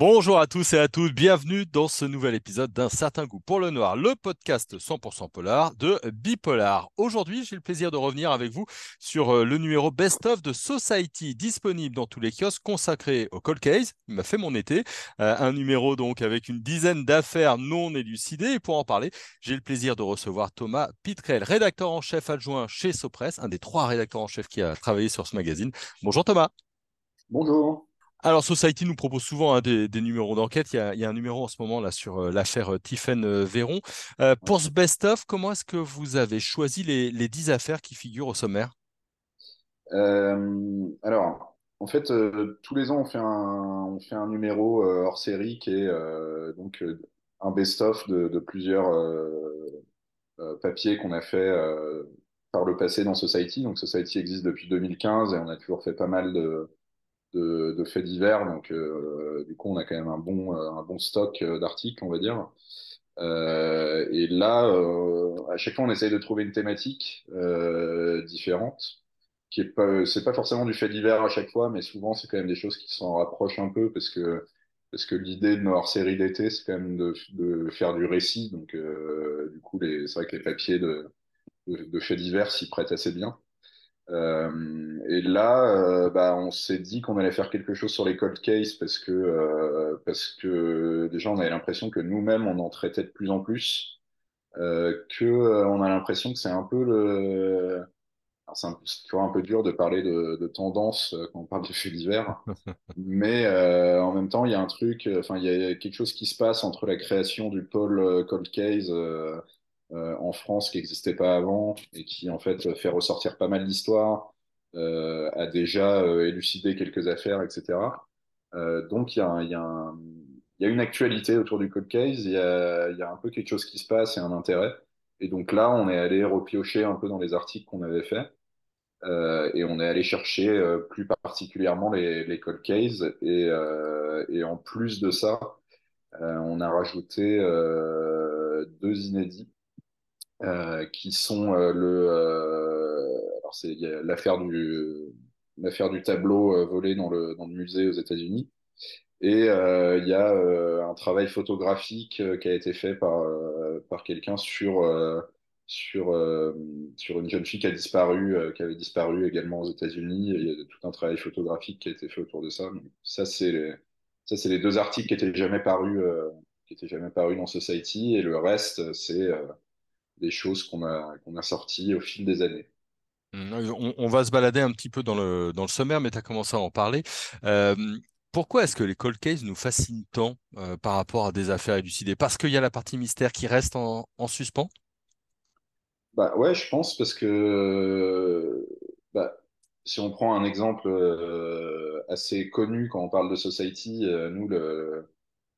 Bonjour à tous et à toutes, bienvenue dans ce nouvel épisode d'un certain goût pour le noir, le podcast 100% polar de Bipolar. Aujourd'hui, j'ai le plaisir de revenir avec vous sur euh, le numéro Best of de Society disponible dans tous les kiosques consacrés au cold case. Il m'a fait mon été, euh, un numéro donc avec une dizaine d'affaires non élucidées. Et pour en parler, j'ai le plaisir de recevoir Thomas Pitrel, rédacteur en chef adjoint chez Sopress, un des trois rédacteurs en chef qui a travaillé sur ce magazine. Bonjour Thomas. Bonjour. Alors, Society nous propose souvent hein, des, numéros d'enquête. Il, y a un numéro en ce moment là sur euh, l'affaire euh, Tiffen euh, Véron. pour ce best-of, comment est-ce que vous avez choisi les, les 10 affaires qui figurent au sommaire? Alors, en fait, tous les ans, on fait un, on fait un numéro hors série qui est donc un best-of de, de, plusieurs papiers qu'on a fait par le passé dans Society. Donc, Society existe depuis 2015 et on a toujours fait pas mal de de, faits divers. Donc, euh, du coup, on a quand même un bon, euh, un bon stock euh, d'articles, on va dire. Euh, et là, à chaque fois, on essaye de trouver une thématique différente, qui est pas, c'est pas forcément du fait divers à chaque fois, mais souvent, c'est quand même des choses qui s'en rapprochent un peu parce que parce que l'idée de notre série d'été, c'est quand même de, faire du récit. Donc, du coup, c'est vrai que les papiers de, de faits divers s'y prêtent assez bien. Euh, et là, euh, bah, on s'est dit qu'on allait faire quelque chose sur les cold cases parce que, euh, parce que déjà, on avait l'impression que nous-mêmes, on en traitait de plus en plus, que on a l'impression que c'est un peu le... C'est toujours un peu dur de parler de, de tendance quand on parle de faits divers, mais en même temps, il y a un truc, enfin, il y a quelque chose qui se passe entre la création du pôle cold case euh, en France qui n'existait pas avant et qui en fait fait ressortir pas mal d'histoires, euh, a déjà euh, élucidé quelques affaires, etc. donc il y a, y, y a, une actualité autour du code case, il y a, y a, un peu quelque chose qui se passe et un intérêt. Et donc là, on est allé repiocher un peu dans les articles qu'on avait faits. Euh, et on est allé chercher euh, plus particulièrement les, les cold cases. Et, euh, et, en plus de ça, on a rajouté deux inédits euh, qui sont euh, le euh, alors c'est l'affaire du l'affaire du tableau volé dans le dans le musée aux États-Unis. Et il y a un travail photographique qui a été fait par par quelqu'un sur sur sur une jeune fille qui a disparu qui avait disparu également aux États-Unis. Il y a tout un travail photographique qui a été fait autour de ça. Ça c'est les, ça c'est les deux articles qui étaient jamais parus qui étaient jamais parus dans Society. Et le reste c'est des choses qu'on a, qu'on a sorties au fil des années. Mmh, on, va se balader un petit peu dans le, dans le sommaire, mais tu as commencé à en parler. Euh, pourquoi est-ce que les cold cases nous fascinent tant euh, par rapport à des affaires élucidées? Parce qu'il y a la partie mystère qui reste en, en, suspens? Bah Ouais, je pense parce que bah, si on prend un exemple euh, assez connu quand on parle de Society, nous, le,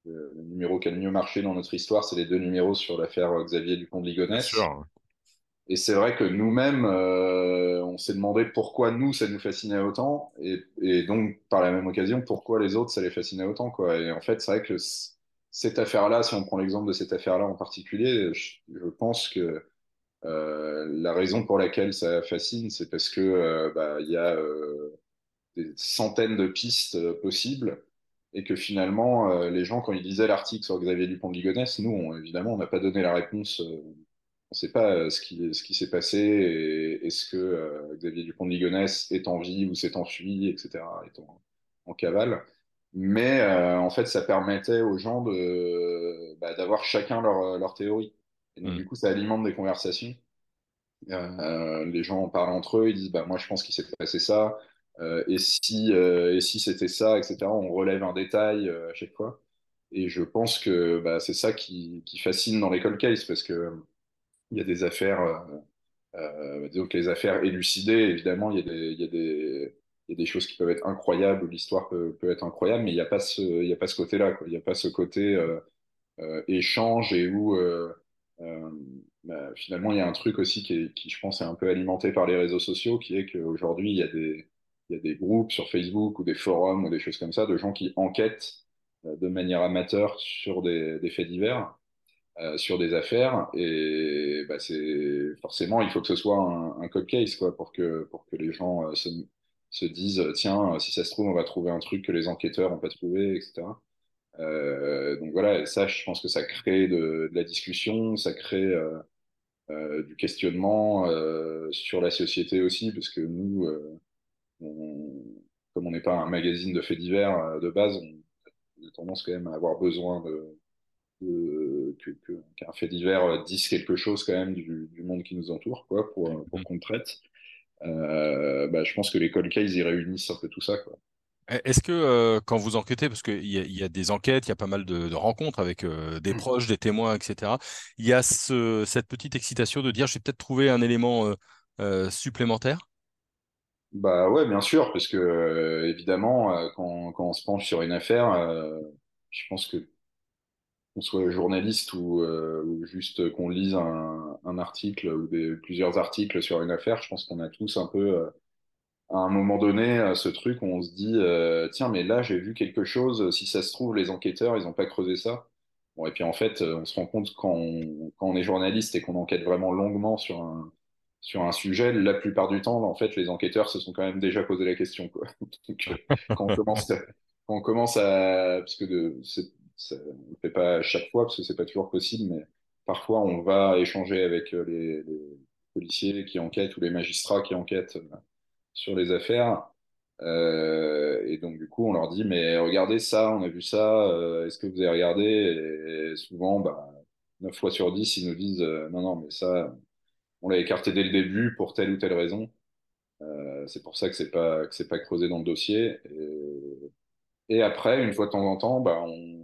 le, numéro qui a le mieux marché dans notre histoire, c'est les deux numéros sur l'affaire Xavier Dupont de Ligonnès. Et c'est vrai que nous-mêmes, euh, on s'est demandé pourquoi nous, ça nous fascinait autant, et, et, donc par la même occasion, pourquoi les autres, ça les fascinait autant. Quoi. Et en fait, c'est vrai que cette affaire-là, si on prend l'exemple de cette affaire-là en particulier, je, je pense que euh, la raison pour laquelle ça fascine, c'est parce que euh, bah, il y a euh, des centaines de pistes possibles et que finalement, euh, les gens, quand ils lisaient l'article sur Xavier Dupont de Ligonnès, nous, on, évidemment, on n'a pas donné la réponse. Euh, on ne sait pas euh, ce qui, ce qui s'est passé et est-ce que Xavier Dupont de Ligonnès est en vie ou s'est enfui, etc., est en, en cavale. Mais en fait, ça permettait aux gens de bah, d'avoir chacun leur, leur théorie. Et donc, mmh. du coup, ça alimente des conversations. les gens en parlent entre eux, ils disent bah, Moi, je pense qu'il s'est passé ça. Euh, et si, euh, si c'était ça, etc., on relève un détail euh, à chaque fois. Et je pense que bah, c'est ça qui, fascine dans les cold cases, parce que il y a des affaires, disons que les affaires élucidées, évidemment, il y a des, choses qui peuvent être incroyables, l'histoire peut, être incroyable, mais il n'y a pas ce, côté-là. Il n'y a pas ce côté échange et où bah, finalement il y a un truc aussi qui, je pense, est un peu alimenté par les réseaux sociaux, qui est qu'aujourd'hui il y a des il y a des groupes sur Facebook ou des forums ou des choses comme ça de gens qui enquêtent euh, de manière amateur sur des, faits divers, euh, sur des affaires. Et bah, c'est forcément, il faut que ce soit un, un code case quoi, pour que, pour que les gens euh, se, se, disent tiens, si ça se trouve, on va trouver un truc que les enquêteurs n'ont pas trouvé, etc. donc voilà, ça, je pense que ça crée de, de la discussion, ça crée du questionnement sur la société aussi, parce que nous, on, comme on n'est pas un magazine de faits divers de base, on, a tendance quand même à avoir besoin de, de qu'un fait divers dise quelque chose quand même du, du, monde qui nous entoure, quoi, pour, pour mm-hmm. qu'on traite. Euh, bah, je pense que les cold cases, ils réunissent un peu tout ça, quoi. Est-ce que euh, quand vous enquêtez, parce qu'il y, y, a des enquêtes, il y a pas mal de, de rencontres avec euh, des mm. proches, des témoins, etc., il y a ce, cette petite excitation de dire je vais peut-être trouver un élément supplémentaire? Bah ouais, bien sûr, parce que évidemment, quand, quand, on se penche sur une affaire, je pense que qu'on soit journaliste ou, euh, ou juste qu'on lise un, un, article ou des, plusieurs articles sur une affaire, je pense qu'on a tous un peu, euh, à un moment donné, euh, ce truc où on se dit, euh, tiens, mais là, j'ai vu quelque chose, si ça se trouve, les enquêteurs, ils n'ont pas creusé ça. Bon, et puis en fait, on se rend compte quand on, quand on est journaliste et qu'on enquête vraiment longuement sur un, sur un sujet, la plupart du temps, en fait, les enquêteurs se sont quand même déjà posé la question. Quoi. Donc, quand on commence, à, quand on commence à, parce que de, on ne fait pas à chaque fois parce que c'est pas toujours possible, mais parfois on va échanger avec euh, les, les, policiers qui enquêtent ou les magistrats qui enquêtent euh, sur les affaires. Euh, et donc du coup, on leur dit mais regardez ça, on a vu ça, euh, est-ce que vous avez regardé? Et, souvent, bah, 9 fois sur 10, ils nous disent euh, non non mais ça, on l'a écarté dès le début pour telle ou telle raison. c'est pour ça que c'est pas que c'est pas creusé dans le dossier. Et, et, après, une fois de temps en temps, bah, on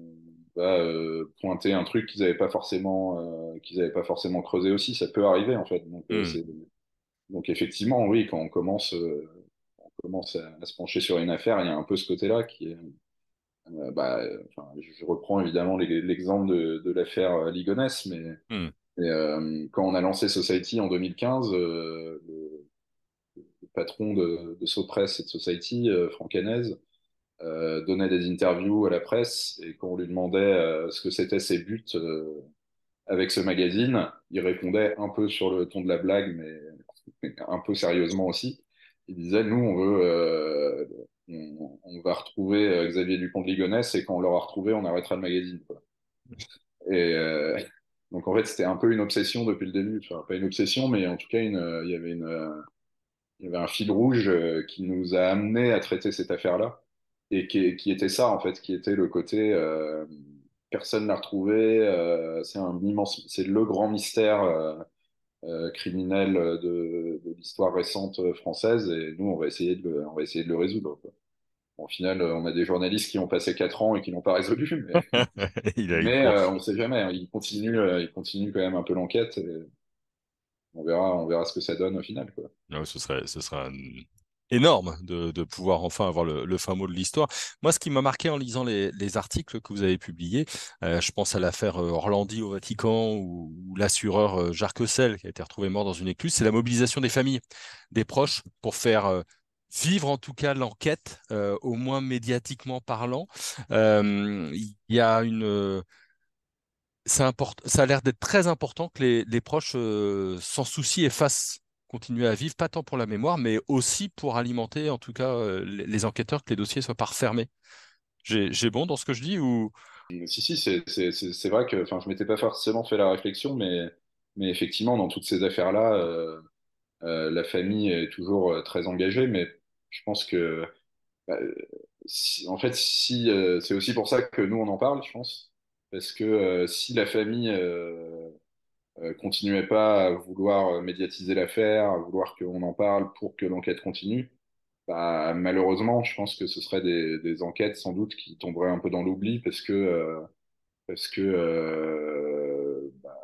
euh, pointer un truc qu'ils n'avaient pas forcément euh, qu'ils avaient pas forcément creusé aussi ça peut arriver en fait donc, euh, mm. donc effectivement oui quand on commence on commence à, se pencher sur une affaire il y a un peu ce côté là qui est bah, enfin, je reprends évidemment l'exemple de, de l'affaire Ligonès mais, mm. Mais quand on a lancé Society en 2015 le, le, patron de, de Sopress et de Society Franck Hanez euh, donnait des interviews à la presse et quand on lui demandait euh, ce que c'était ses buts euh, avec ce magazine, il répondait un peu sur le ton de la blague, mais un peu sérieusement aussi. Il disait nous on veut, euh, on, va retrouver Xavier Dupont de Ligonnès et quand on l'aura retrouvé, on arrêtera le magazine. Et donc en fait c'était un peu une obsession depuis le début, enfin, pas une obsession, mais en tout cas une, il y avait une, avait un fil rouge qui nous a amené à traiter cette affaire-là. Et qui, était ça en fait, qui était le côté euh, personne l'a retrouvé, euh, c'est un immense, c'est le grand mystère euh, euh criminel de, l'histoire récente française. Et nous on va essayer de on va essayer de le résoudre. Bon, au final, on a des journalistes qui ont passé quatre ans et qui n'ont pas résolu, mais, mais on ne sait jamais. Hein. Ils continuent, ils continuent quand même un peu l'enquête. On verra, on verra ce que ça donne au final. Quoi. Ce serait, ce sera énorme de, de, pouvoir enfin avoir le, le fin mot de l'histoire. Moi, ce qui m'a marqué en lisant les, les, articles que vous avez publiés, euh, je pense à l'affaire euh, Orlandi au Vatican ou, ou l'assureur euh, Jacques Sel qui a été retrouvé mort dans une écluse, c'est la mobilisation des familles, des proches pour faire euh, vivre en tout cas l'enquête, euh, au moins médiatiquement parlant. Il y a une ça, ça a l'air d'être très important que les, proches s'en soucient et fassent continuer à vivre, pas tant pour la mémoire, mais aussi pour alimenter, en tout cas, euh, les, enquêteurs, que les dossiers soient pas refermés. J'ai bon dans ce que je dis ou? Si, si, c'est vrai que je m'étais pas forcément fait la réflexion, mais, mais effectivement, dans toutes ces affaires-là, euh, euh, la famille est toujours euh, très engagée, mais je pense que, bah, si, en fait, si, euh, c'est aussi pour ça que nous, on en parle, je pense, parce que euh, si la famille euh, continuait pas à vouloir euh, médiatiser l'affaire, à vouloir qu'on en parle pour que l'enquête continue, bah, malheureusement, je pense que ce seraient des, des enquêtes sans doute qui tomberaient un peu dans l'oubli parce que euh, parce que euh, bah,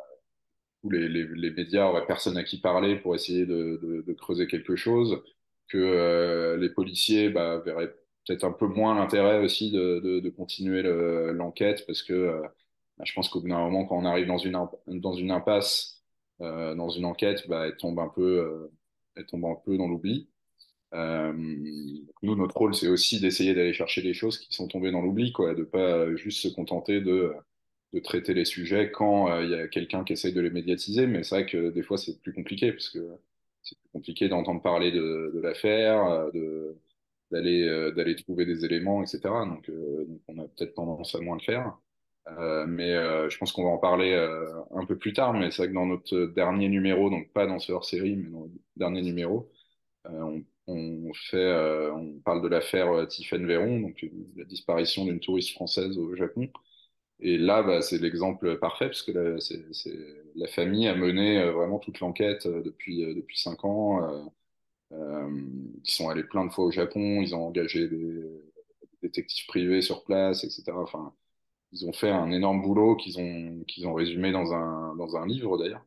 les, les, les, médias auraient personne à qui parler pour essayer de, de, de creuser quelque chose, que euh, les policiers bah, verraient peut-être un peu moins l'intérêt aussi de, de, de continuer l'enquête parce que bah, je pense qu'au bout d'un moment, quand on arrive dans une, dans une impasse, euh, dans une enquête, bah, elle tombe un peu, euh, elle tombe un peu dans l'oubli. Euh, nous, notre rôle, c'est aussi d'essayer d'aller chercher des choses qui sont tombées dans l'oubli, quoi, de pas juste se contenter de, de traiter les sujets quand euh, il y a quelqu'un qui essaye de les médiatiser. Mais c'est vrai que des fois, c'est plus compliqué parce que c'est compliqué d'entendre parler de, de l'affaire, de d'aller d'aller trouver des éléments, etc. Donc, donc on a peut-être tendance à moins le faire. Euh, mais euh, je pense qu'on va en parler euh, un peu plus tard. Mais c'est vrai que dans notre dernier numéro, donc pas dans ce hors-série, mais dans le dernier numéro, on, on, fait, on parle de l'affaire Tiffaine Véron, donc la disparition d'une touriste française au Japon. Et là, bah, c'est l'exemple parfait, parce que la, c'est, c'est, la famille a mené vraiment toute l'enquête depuis, depuis cinq ans. Euh, ils sont allés plein de fois au Japon, ils ont engagé des détectives privés sur place, etc. Enfin, ils ont fait un énorme boulot qu'ils ont, qu'ils ont résumé dans un, dans un livre d'ailleurs.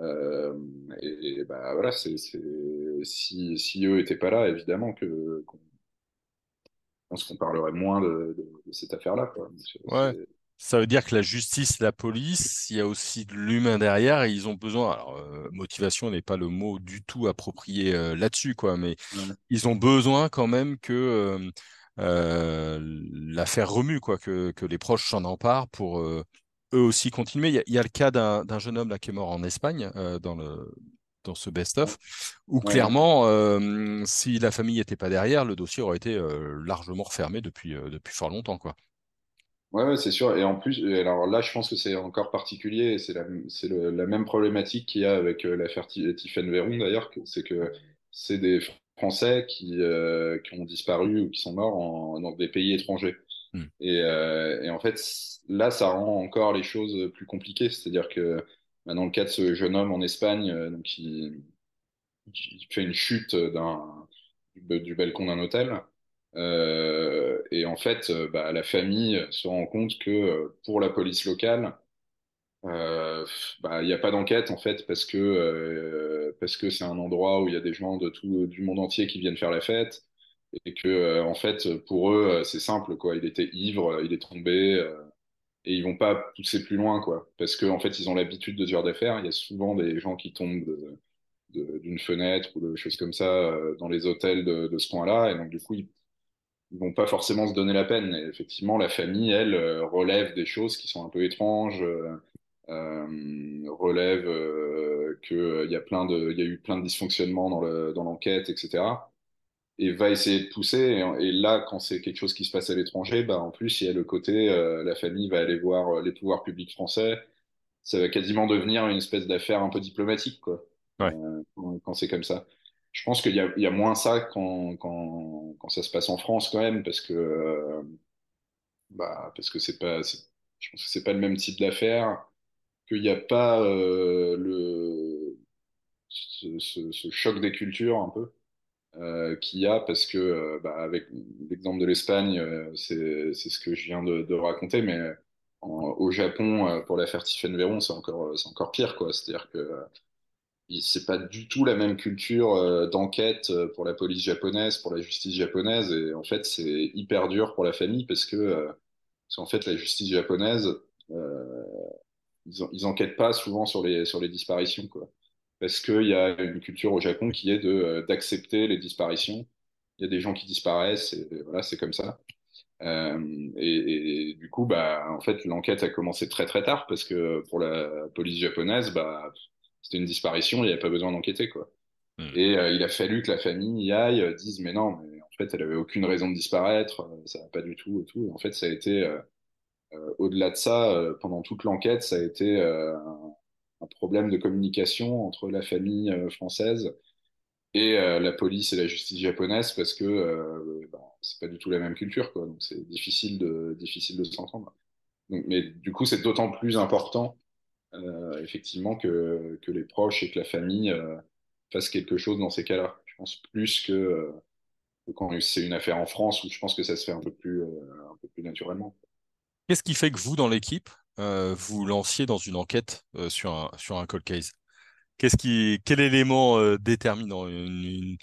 Euh, et, bah voilà, c'est, si, si eux étaient pas là, évidemment que qu'on, je pense qu'on parlerait moins de, de, cette affaire-là. Ouais. Ça veut dire que la justice, la police, il y a aussi de l'humain derrière et ils ont besoin. Alors, euh, motivation n'est pas le mot du tout approprié euh, là-dessus, quoi, mais ils ont besoin quand même que euh, l'affaire remue, quoi, que, que les proches s'en emparent pour eux aussi continuer. Il y a, il y a le cas d'un d'un jeune homme là qui est mort en Espagne dans le dans ce best-of, où ouais. clairement, euh, si la famille n'était pas derrière, le dossier aurait été euh, largement refermé depuis, euh, depuis fort longtemps, quoi. Ouais, ouais, c'est sûr. Et en plus, et alors là, je pense que c'est encore particulier. et C'est la, c'est le- la même problématique qu'il y a avec euh, l'affaire Ti- Tiphaine Véron, d'ailleurs. que- C'est que c'est des Français qui, euh, qui ont disparu ou qui sont morts en, dans des pays étrangers. Hmm. Et, euh, et en fait, là, ça rend encore les choses plus compliquées. C'est-à-dire que bah, dans le cas de ce jeune homme en Espagne, euh, donc, qui, qui fait une chute d'un, du, du balcon d'un hôtel. Euh, et en fait, euh, bah, la famille se rend compte que euh, pour la police locale, euh, bah, il n'y a pas d'enquête en fait parce que euh, parce que c'est un endroit où il y a des gens de tout du monde entier qui viennent faire la fête et que euh, en fait pour eux euh, c'est simple quoi. Il était ivre, il est tombé euh, et ils vont pas pousser plus loin quoi parce que en fait ils ont l'habitude de ce genre d'affaires. Il y a souvent des gens qui tombent d'une fenêtre ou de choses comme ça euh, dans les hôtels de, de ce coin-là et donc du coup ils ils vont pas forcément se donner la peine. Et effectivement, la famille, elle, euh, relève des choses qui sont un peu étranges, euh, euh, relève euh, que euh, il y a plein de, il y a eu plein de dysfonctionnements dans le, dans l'enquête, etc. Et va essayer de pousser. Et, et là, quand c'est quelque chose qui se passe à l'étranger, bah, en plus, il y a le côté, euh, la famille va aller voir les pouvoirs publics français. Ça va quasiment devenir une espèce d'affaire un peu diplomatique, quoi, Ouais. quand c'est comme ça. Je pense qu'il y a, moins ça quand, ça se passe en France quand même, parce que euh, bah, parce que c'est pas, je pense que c'est pas le même type d'affaire, qu'il n'y a pas euh, le ce, choc des cultures un peu euh, qu'il y a, parce que bah, avec l'exemple de l'Espagne, c'est ce que je viens de, raconter, mais au Japon, pour l'affaire Tiphaine Véron, c'est encore c'est encore pire, quoi. C'est-à-dire que c'est pas du tout la même culture euh, d'enquête euh, pour la police japonaise, pour la justice japonaise, et en fait c'est hyper dur pour la famille parce que euh, qu'en fait la justice japonaise ils, en- ils enquêtent pas souvent sur les sur les disparitions quoi, parce qu'il y a une culture au Japon qui est de d'accepter les disparitions. Il y a des gens qui disparaissent, et voilà c'est comme ça. Et, et du coup, bah, en fait, l'enquête a commencé très très tard parce que pour la police japonaise, bah, c'était une disparition, il n'y avait pas besoin d'enquêter, quoi. Hmm. Et euh, il a fallu que la famille y aille, euh, dise, mais non, mais en fait, elle avait aucune raison de disparaître, euh, ça va pas du tout et tout. Et en fait, ça a été, au-delà de ça, pendant toute l'enquête, ça a été un, un problème de communication entre la famille française et la police et la justice japonaise parce que bah, c'est pas du tout la même culture, quoi. Donc c'est difficile de, difficile de s'entendre. Mais du coup, c'est d'autant plus important, effectivement, que, que les proches et que la famille euh, fassent quelque chose dans ces cas-là. Je pense plus que, euh, que quand c'est une affaire en France où je pense que ça se fait un peu plus, euh, un peu plus naturellement. Qu'est-ce qui fait que vous, dans l'équipe, euh, vous lanciez dans une enquête euh, sur un, sur un cold case? Qu'est-ce qui, quel élément euh, déterminant? Une, une,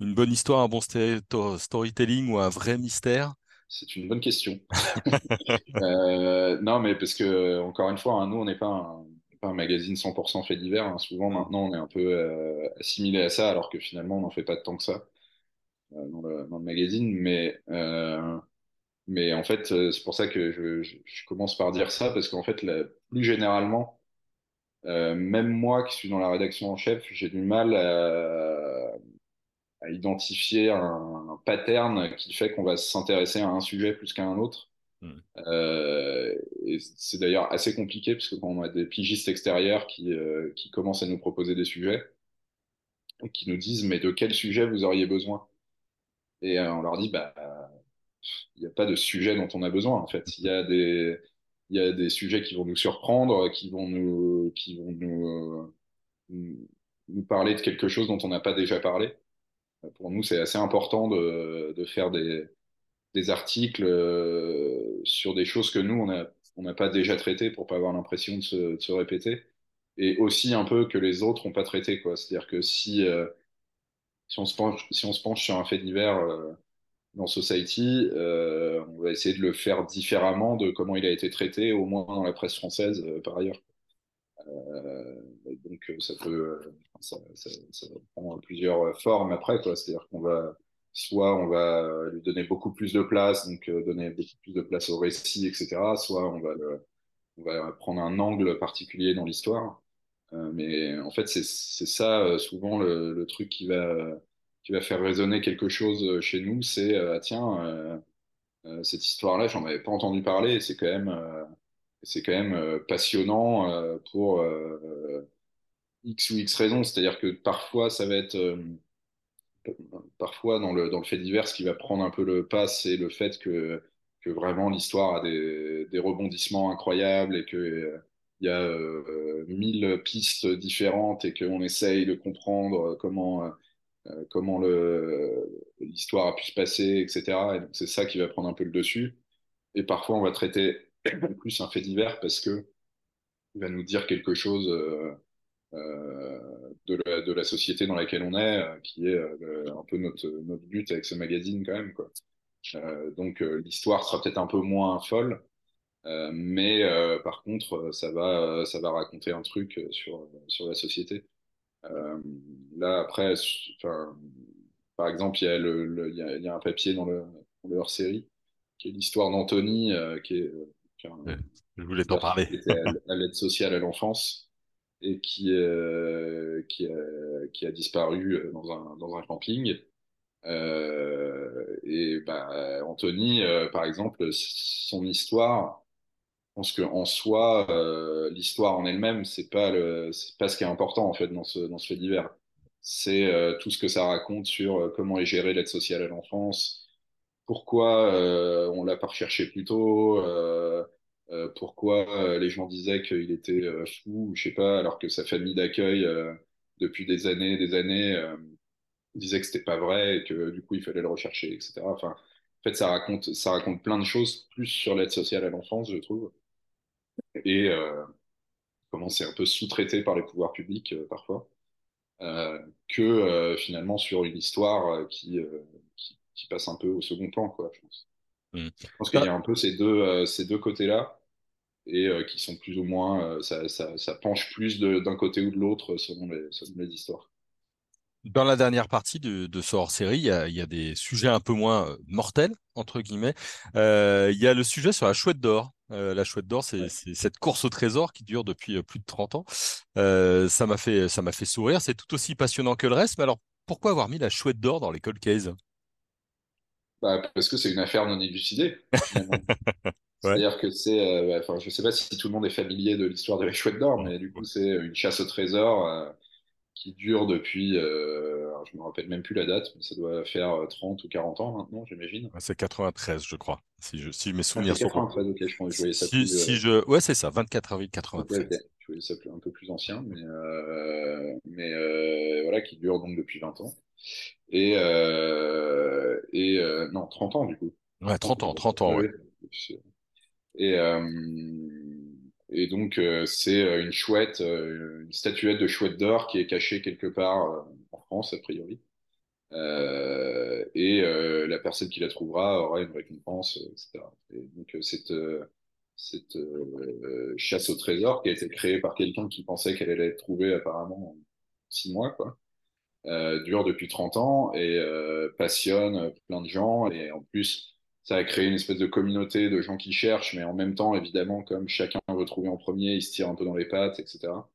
une bonne histoire, un bon storytelling ou un vrai mystère? C'est une bonne question. Euh, non, mais parce que, encore une fois, hein, nous, on n'est pas un, pas un magazine 100% fait divers. hein. Souvent, Hmm. maintenant, on est un peu euh, assimilé à ça, alors que finalement, on n'en fait pas tant que ça euh, dans le, dans le magazine. Mais, euh, mais en fait, c'est pour ça que je, je, je commence par dire ça, parce qu'en fait, plus généralement, même moi qui suis dans la rédaction en chef, j'ai du mal à, à identifier un, un, pattern qui fait qu'on va s'intéresser à un sujet plus qu'à un autre. Euh, c'est d'ailleurs assez compliqué parce que quand on a des pigistes extérieurs qui, euh, qui commencent à nous proposer des sujets et qui nous disent mais de quel sujet vous auriez besoin? Et euh, on leur dit bah il n'y a pas de sujet dont on a besoin en fait. Il y a des il y a des sujets qui vont nous surprendre, qui vont nous qui vont nous nous parler de quelque chose dont on n'a pas déjà parlé. Pour nous, c'est assez important de, de faire des, des articles euh, sur des choses que nous, on n'a on n'a pas déjà traitées pour pas avoir l'impression de se, de se, répéter. Et aussi un peu que les autres n'ont pas traité. C'est-à-dire que si, euh, si, on se penche, si on se penche sur un fait divers euh, dans Society, euh, on va essayer de le faire différemment de comment il a été traité, au moins dans la presse française par ailleurs. donc ça peut ça, ça, ça, prendre plusieurs formes après. C'est-à-dire qu'on va soit on va lui donner beaucoup plus de place, donc euh, donner beaucoup plus de place au récit, etc. Soit on va, le, on va prendre un angle particulier dans l'histoire. Euh, mais en fait, c'est ça euh, souvent le, le, truc qui va, qui va faire résonner quelque chose chez nous. C'est ah, tiens, cette histoire-là, j'en avais pas entendu parler. C'est quand même, c'est quand même passionnant pour X ou X raisons. C'est-à-dire que parfois, ça va être parfois dans le, dans le fait divers, ce qui va prendre un peu le pas, c'est le fait que, que vraiment l'histoire a des, des, rebondissements incroyables et qu'il euh, y a euh, mille pistes différentes et qu'on essaye de comprendre comment, euh, comment l'histoire a pu se passer, etc. C'est ça qui va prendre un peu le dessus. Et parfois on va traiter plus un fait divers parce que il va nous dire quelque chose euh, de la, de, la, société dans laquelle on est, euh, qui est euh, un peu notre, notre but avec ce magazine quand même. Quoi. donc l'histoire sera peut-être un peu moins folle, mais par contre, ça va, ça va raconter un truc sur, sur la société. là, après, par exemple, il y, a le, il, y a, il y, a un papier dans le, dans le hors-série qui est l'histoire d'Anthony, qui est. je voulais t'en parler. à l'aide sociale à l'enfance et qui, euh, a, qui, a, disparu euh, dans un, dans un camping. Euh, et bah, Anthony, euh, par exemple, son histoire, je pense qu'en soi, euh, l'histoire en elle-même, c'est pas pas ce qui est important en fait dans ce, dans ce fait divers. C'est tout ce que ça raconte sur comment est gérée l'aide sociale à l'enfance, pourquoi on l'a pas recherché plus tôt, euh, pourquoi euh, les gens disaient qu'il était euh, fou, je sais pas, alors que sa famille d'accueil depuis des années, des années disait que c'était pas vrai et que du coup il fallait le rechercher, etc. Enfin, en fait, ça raconte, ça raconte plein de choses plus sur l'aide sociale à l'enfance, je trouve, et comment c'est un peu sous-traité par les pouvoirs publics parfois, euh, que finalement sur une histoire qui, qui, qui, passe un peu au second plan, quoi, je pense. Mmh. Je pense qu'il y a un peu ces deux, ces deux côtés-là et euh, qui sont plus ou moins, euh, ça, ça, ça, penche plus d'un côté ou de l'autre selon les, selon les histoires. Dans la dernière partie de, de ce hors-série, il, il, y a des sujets un peu moins euh, mortels, entre guillemets. Euh, il y a le sujet sur la chouette d'or. Euh, la chouette d'or, c'est ouais. cette course au trésor qui dure depuis plus de 30 ans. Euh, ça m'a fait, ça fait sourire. C'est tout aussi passionnant que le reste. Mais alors, pourquoi avoir mis la chouette d'or dans les cold cases? Bah, Parce que c'est une affaire non élucidée. C'est-à-dire que c'est, euh, enfin, je sais pas si tout le monde est familier de l'histoire de la chouette d'or, mais du coup, c'est une chasse au trésor euh, qui dure depuis, euh, je me rappelle même plus la date, mais ça doit faire 30 ou 40 ans maintenant, j'imagine. C'est 93, je crois, si, je, si mes souvenirs ah, 93, sont. ok, je, je voyais ça si, plus. Si je... Ouais, c'est ça, 24 avril 93. Okay, okay. Je voyais ça un peu plus ancien, mais, euh, mais euh, voilà, qui dure donc depuis 20 ans. Et, euh, et non, 30 ans du coup. Ouais, 30 ans, 30 ans, ouais. Et, euh, et donc, euh, c'est euh, une chouette, une statuette de chouette d'or qui est cachée quelque part en France, a priori. Euh, et euh, la personne qui la trouvera aura une récompense, etc. Et donc cette, cette euh, chasse au trésor qui a été créée par quelqu'un qui pensait qu'elle allait être trouvée apparemment en six mois, quoi, dure depuis 30 ans et passionne plein de gens. Et en plus, ça a créé une espèce de communauté de gens qui cherchent, mais en même temps, évidemment, comme chacun veut trouver en premier, il se tire un peu dans les pattes, etc.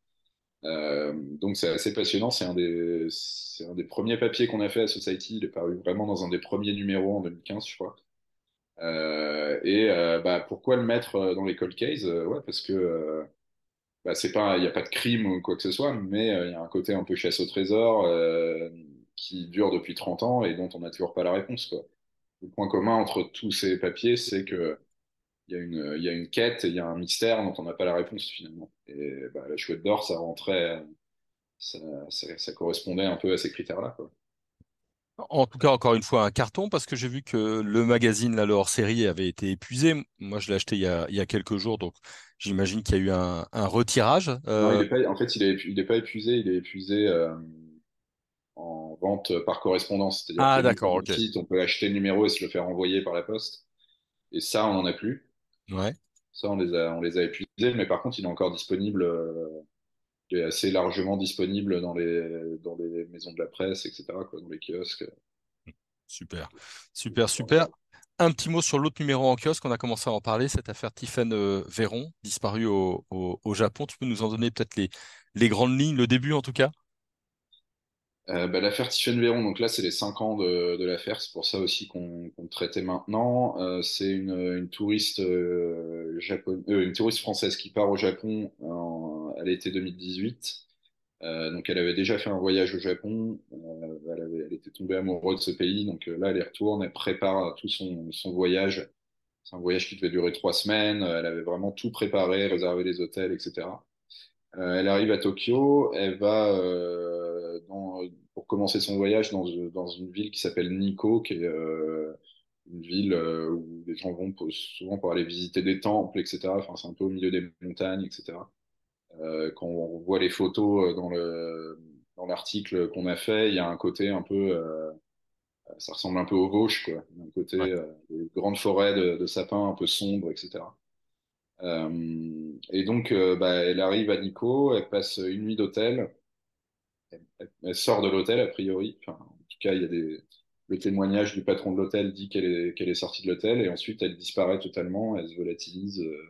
donc c'est assez passionnant. C'est un des, c'est un des premiers papiers qu'on a fait à Society. Il est paru vraiment dans un des premiers numéros en 2015, je crois. Euh, et euh, bah, pourquoi le mettre dans les cold cases? Ouais, parce que bah, c'est pas, il n'y a pas de crime ou quoi que ce soit, mais il y a un côté un peu chasse au trésor qui dure depuis 30 ans et dont on n'a toujours pas la réponse. Quoi. Le point commun entre tous ces papiers, c'est que il y, a une, il y a une quête, il y a un mystère dont on n'a pas la réponse finalement. Et bah, la chouette d'or, ça rentrait, ça, ça, ça, correspondait un peu à ces critères-là. En tout cas, encore une fois, un carton, parce que j'ai vu que le magazine, là, le hors-série, avait été épuisé. Moi, je l'ai acheté il y, a, il y a, quelques jours, donc j'imagine qu'il y a eu un, un retirage. Euh... Non, il est pas, en fait, il n'est pas épuisé, il est épuisé euh, en vente par correspondance. Ah, d'accord, ok. Site, on peut acheter le numéro et se le faire envoyer par la poste. Et ça, on n'en a plus. Ouais. Ça, on les, a, on les a épuisés, mais par contre, il est encore disponible. Euh, il est assez largement disponible dans les, dans les maisons de la presse, etc., quoi, dans les kiosques. Super, super, super. Un petit mot sur l'autre numéro en kiosque, on a commencé à en parler, cette affaire Tiffen euh, Véron, disparue au, au, au, Japon. Tu peux nous en donner peut-être les, les grandes lignes, le début en tout cas? Euh, bah, l'affaire Tiffen Véron, donc là c'est les 5 ans de, de l'affaire, c'est pour ça aussi qu'on qu traitait maintenant. Euh, c'est une, une, touriste euh. Euh, une touriste française qui part au Japon à l'été 2018. Euh, donc elle avait déjà fait un voyage au Japon, elle, avait, elle, était tombée amoureuse de ce pays, donc là elle y retourne, elle prépare tout son, son voyage. C'est un voyage qui devait durer trois semaines, elle avait vraiment tout préparé, réservé les hôtels, etc. elle arrive à Tokyo, elle va dans, pour commencer son voyage dans, dans une ville qui s'appelle Nikko, qui est euh, une ville euh, où les gens vont pour, souvent pour aller visiter des temples, etc. Enfin, c'est un peu au milieu des montagnes, etc. Euh, quand on voit les photos dans le dans l'article qu'on a fait, il y a un côté un peu, euh, ça ressemble un peu au Vosges, quoi. Un côté ouais. euh, grande forêt de, de, sapins un peu sombre, etc. Euh, et donc, bah, elle arrive à Nikko, elle passe une nuit d'hôtel elle, sort de l'hôtel, a priori. Enfin, en tout cas, il y a des... le témoignage du patron de l'hôtel dit qu'elle est, qu'elle est sortie de l'hôtel et ensuite elle disparaît totalement, elle se volatilise euh,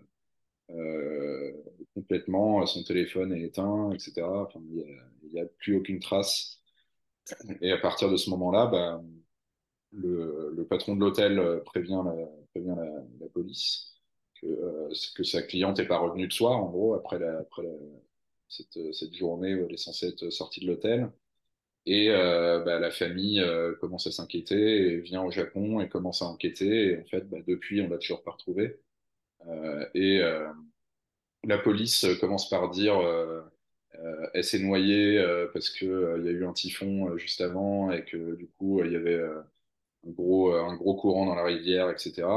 euh, complètement, son téléphone est éteint, etc. Enfin, il n'y a, plus aucune trace. Et à partir de ce moment-là, bah, le, le, patron de l'hôtel prévient, la, prévient la police que, euh, que, sa cliente n'est pas revenue de soir, en gros, après la, après la, cette, cette, journée où elle est censée être sortie de l'hôtel. Et euh, bah, la famille euh, commence à s'inquiéter et vient au Japon et commence à enquêter. Et en fait, bah, depuis, on l'a toujours pas retrouvée. Euh, et la police commence par dire elle s'est noyée parce qu'il y a eu un typhon juste avant et que du coup, il y avait gros, un gros courant dans la rivière, etc.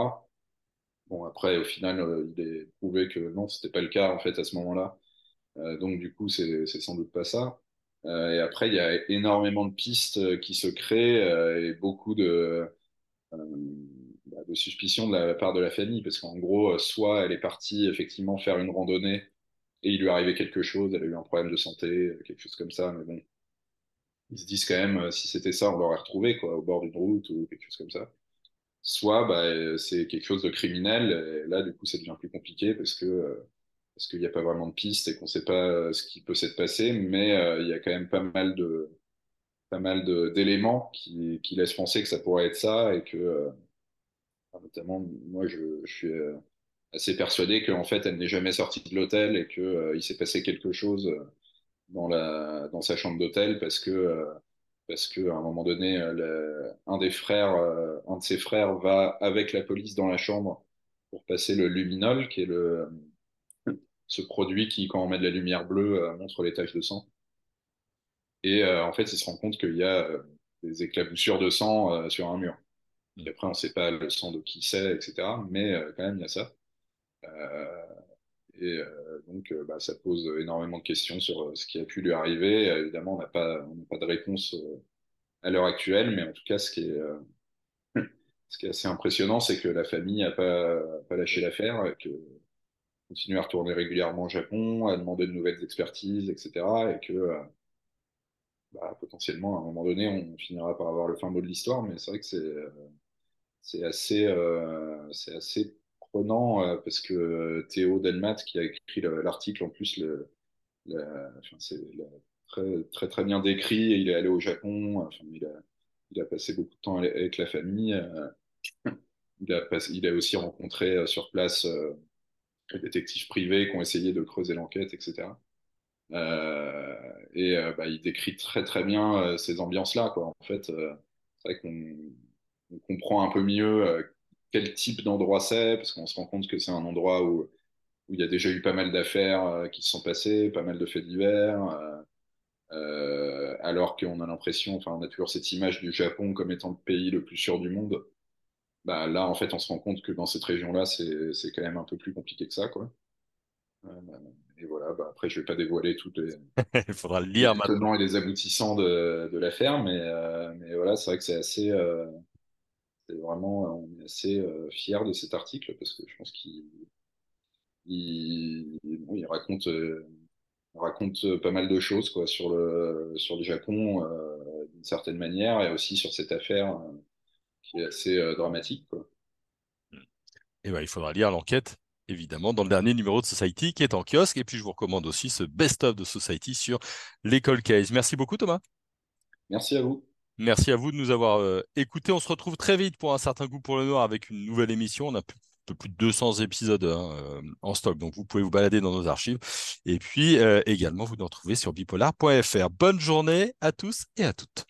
Bon, après, au final, il est prouvé que non, c'était pas le cas en fait à ce moment-là. Euh, donc du coup, c'est sans doute pas ça. Euh, et après, il y a énormément de pistes qui se créent et beaucoup de, bah, de suspicion de la part de la famille, parce qu'en gros, soit elle est partie effectivement faire une randonnée et il lui arrivé quelque chose, elle a eu un problème de santé, quelque chose comme ça, mais bon, ils se disent quand même, si c'était ça, on l'aurait retrouvé quoi, au bord d'une route ou quelque chose comme ça. Soit bah, c'est quelque chose de criminel, et là du coup ça devient plus compliqué parce que parce qu'il n'y a pas vraiment de piste et qu'on ne sait pas ce qui peut s'être passé, mais euh, il y a quand même pas mal de pas mal d'éléments qui, qui laissent penser que ça pourrait être ça et que euh, notamment moi je, je suis euh, assez persuadé qu'en fait elle n'est jamais sortie de l'hôtel et que euh, il s'est passé quelque chose dans la dans sa chambre d'hôtel parce que euh, parce que à un moment donné le, un des frères un de ses frères va avec la police dans la chambre pour passer le luminol qui est le ce produit qui, quand on met de la lumière bleue, euh, montre les taches de sang. Et euh, en fait, il se rend compte qu'il y a euh, des éclaboussures de sang sur un mur. Et après, on ne sait pas le sang de qui c'est, etc. Mais quand même, il y a ça. Et donc, bah, ça pose énormément de questions sur ce qui a pu lui arriver. évidemment, on n'a pas, pas de réponse à l'heure actuelle, mais en tout cas, ce qui est, ce qui est assez impressionnant, c'est que la famille n'a pas, pas lâché l'affaire, que continuer à retourner régulièrement au Japon, à demander de nouvelles expertises, etc. Et que euh, bah, potentiellement, à un moment donné, on finira par avoir le fin mot de l'histoire. Mais c'est vrai que c'est euh, assez, euh, c'est assez prenant euh, parce que Théo Delmat, qui a écrit l'article, en plus, le, c'est très, très, bien décrit. Il est allé au Japon. Il, a, passé beaucoup de temps avec la famille. Il a, il a aussi rencontré sur place des détectives privés qui ont essayé de creuser l'enquête, etc. Euh, et euh, bah, il décrit très très bien euh, ces ambiances-là. En fait, c'est vrai qu'on on comprend un peu mieux quel type d'endroit c'est, parce qu'on se rend compte que c'est un endroit où, où, il y a déjà eu pas mal d'affaires qui se sont passées, pas mal de faits divers. Euh, alors qu'on a l'impression, enfin, on a toujours cette image du Japon comme étant le pays le plus sûr du monde. Bah, là, en fait, on se rend compte que dans cette région-là, c'est quand même un peu plus compliqué que ça, quoi. Euh, et voilà, bah, après, je vais pas dévoiler tous les, Il faudra le lire les tenants et les aboutissants de, de l'affaire, mais, euh, mais voilà, c'est vrai que c'est assez, euh, vraiment, on est assez euh, fiers de cet article parce que je pense qu'il il, bon, il raconte, euh, raconte pas mal de choses quoi, sur, le, sur le Japon euh, d'une certaine manière et aussi sur cette affaire qui est assez dramatique. Quoi. Et ben, il faudra lire l'enquête évidemment, dans le dernier numéro de Society qui est en kiosque. Et puis, je vous recommande aussi ce best-of de Society sur l'école Case. Merci beaucoup, Thomas. Merci à vous. Merci à vous de nous avoir euh, écoutés. On se retrouve très vite pour un certain goût pour le noir avec une nouvelle émission. On a un peu plus de 200 épisodes hein, euh, en stock, donc vous pouvez vous balader dans nos archives. Et puis euh, également, vous nous retrouvez sur bipolar.fr. Bonne journée à tous et à toutes.